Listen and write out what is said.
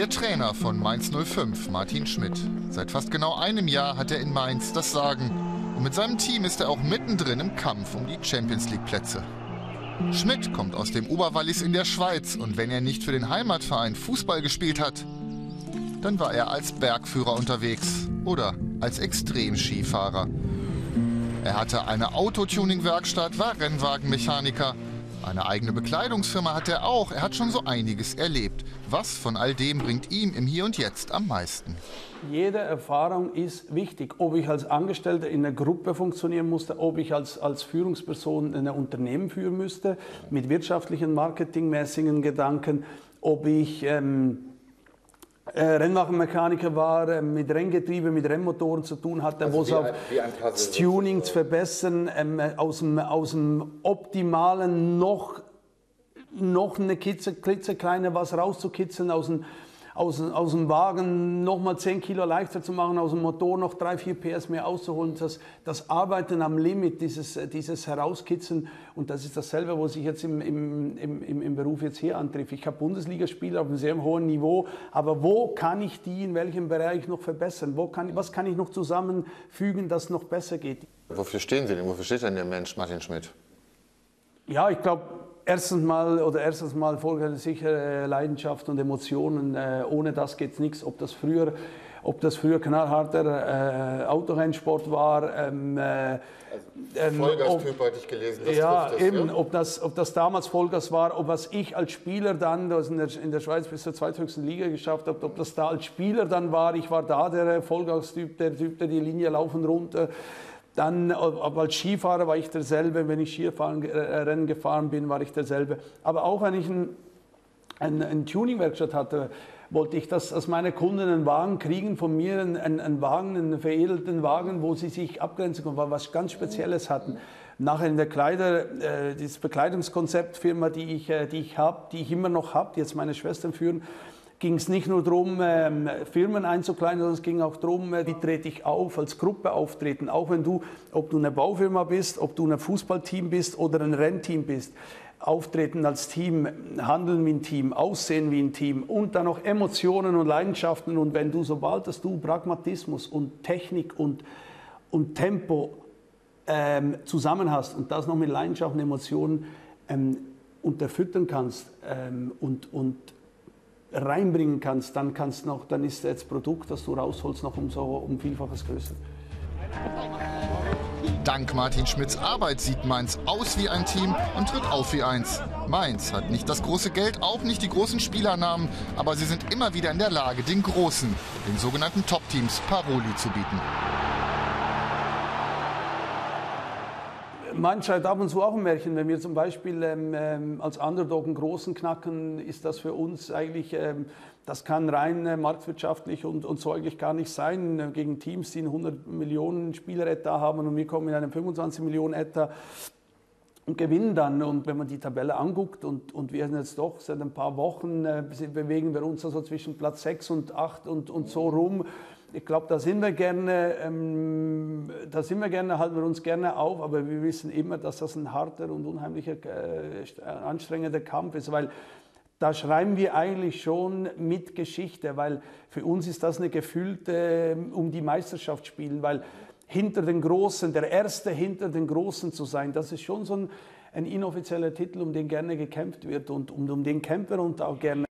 Der Trainer von Mainz 05, Martin Schmidt. Seit fast genau einem Jahr hat er in Mainz das Sagen. Und mit seinem Team ist er auch mittendrin im Kampf um die Champions League Plätze. Schmidt kommt aus dem Oberwallis in der Schweiz und wenn er nicht für den Heimatverein Fußball gespielt hat, dann war er als Bergführer unterwegs oder als Extremskifahrer. Er hatte eine Autotuning-Werkstatt, war Rennwagenmechaniker eine eigene Bekleidungsfirma hat er auch. Er hat schon so einiges erlebt. Was von all dem bringt ihm im Hier und Jetzt am meisten? Jede Erfahrung ist wichtig. Ob ich als Angestellter in einer Gruppe funktionieren musste, ob ich als, als Führungsperson ein Unternehmen führen müsste, mit wirtschaftlichen, marketingmäßigen Gedanken, ob ich... Ähm, äh, Rennwagenmechaniker war, äh, mit Renngetriebe, mit Rennmotoren zu tun hatte, also wo es auf das Tuning zu verbessern, ähm, aus, dem, aus dem Optimalen noch, noch eine klitzekleine was rauszukitzeln, aus dem aus, aus dem Wagen nochmal 10 Kilo leichter zu machen, aus dem Motor noch 3, 4 PS mehr auszuholen. Das, das Arbeiten am Limit, dieses, dieses Herauskitzeln und das ist dasselbe, was ich jetzt im, im, im, im Beruf jetzt hier antrifft. Ich habe Bundesligaspieler auf einem sehr hohen Niveau, aber wo kann ich die in welchem Bereich noch verbessern? Wo kann, was kann ich noch zusammenfügen, dass es noch besser geht? Wofür stehen Sie denn? Wofür steht denn der Mensch Martin Schmidt? Ja, ich glaube, erstens mal oder erstens mal folgt sicher äh, Leidenschaft und Emotionen. Äh, ohne das geht es nichts. Ob das früher, ob das früher knallharter äh, Autorennsport war. Ähm, äh, also ähm, Vollgas-Typ hatte ich gelesen. Das ja, das, eben. Ja? Ob, das, ob das damals Vollgas war, ob was ich als Spieler dann, das in der, in der Schweiz bis zur zweithöchsten Liga geschafft habe, ob das da als Spieler dann war. Ich war da der Vollgas-Typ, der Typ, der die Linie laufen runter. Dann als Skifahrer war ich derselbe, wenn ich Skifahren, äh, Rennen gefahren bin, war ich derselbe. Aber auch wenn ich ein, ein, ein Tuning-Werkstatt hatte, wollte ich, dass, dass meine Kunden einen Wagen kriegen von mir, einen, einen Wagen, einen veredelten Wagen, wo sie sich abgrenzen konnten, was ganz Spezielles hatten. Nachher in der Kleider, äh, das Bekleidungskonzeptfirma, die ich, äh, ich habe, die ich immer noch habe, die jetzt meine Schwestern führen, ging es nicht nur darum, ähm, Firmen einzukleiden, sondern es ging auch darum, äh, wie trete ich auf, als Gruppe auftreten. Auch wenn du, ob du eine Baufirma bist, ob du ein Fußballteam bist oder ein Rennteam bist. Auftreten als Team, handeln wie ein Team, aussehen wie ein Team und dann noch Emotionen und Leidenschaften. Und wenn du, sobald dass du Pragmatismus und Technik und, und Tempo ähm, zusammen hast und das noch mit Leidenschaft und Emotionen ähm, unterfüttern kannst ähm, und, und reinbringen kannst, dann kannst noch, dann ist das Produkt, das du rausholst, noch um so um Vielfaches größer. Dank Martin Schmidts Arbeit sieht Mainz aus wie ein Team und tritt auf wie eins. Mainz hat nicht das große Geld, auch nicht die großen Spielernamen, aber sie sind immer wieder in der Lage, den großen, den sogenannten Top-Teams Paroli zu bieten. Manchmal ab und zu auch ein Märchen. Wenn wir zum Beispiel ähm, ähm, als Underdog einen großen knacken, ist das für uns eigentlich, ähm, das kann rein äh, marktwirtschaftlich und, und so eigentlich gar nicht sein. Äh, gegen Teams, die einen 100 Millionen Spieler-Etat haben und wir kommen in einem 25 Millionen Etat und gewinnen dann. Und wenn man die Tabelle anguckt und, und wir sind jetzt doch seit ein paar Wochen, äh, bewegen wir uns also zwischen Platz 6 und 8 und, und so rum ich glaube, da sind wir gerne, ähm, da sind wir gerne, halten wir uns gerne auf, aber wir wissen immer, dass das ein harter und unheimlicher, äh, anstrengender Kampf ist, weil da schreiben wir eigentlich schon mit Geschichte, weil für uns ist das eine gefüllte um die Meisterschaft spielen, weil hinter den Großen, der Erste hinter den Großen zu sein, das ist schon so ein, ein inoffizieller Titel, um den gerne gekämpft wird und um, um den kämpfen und auch gerne.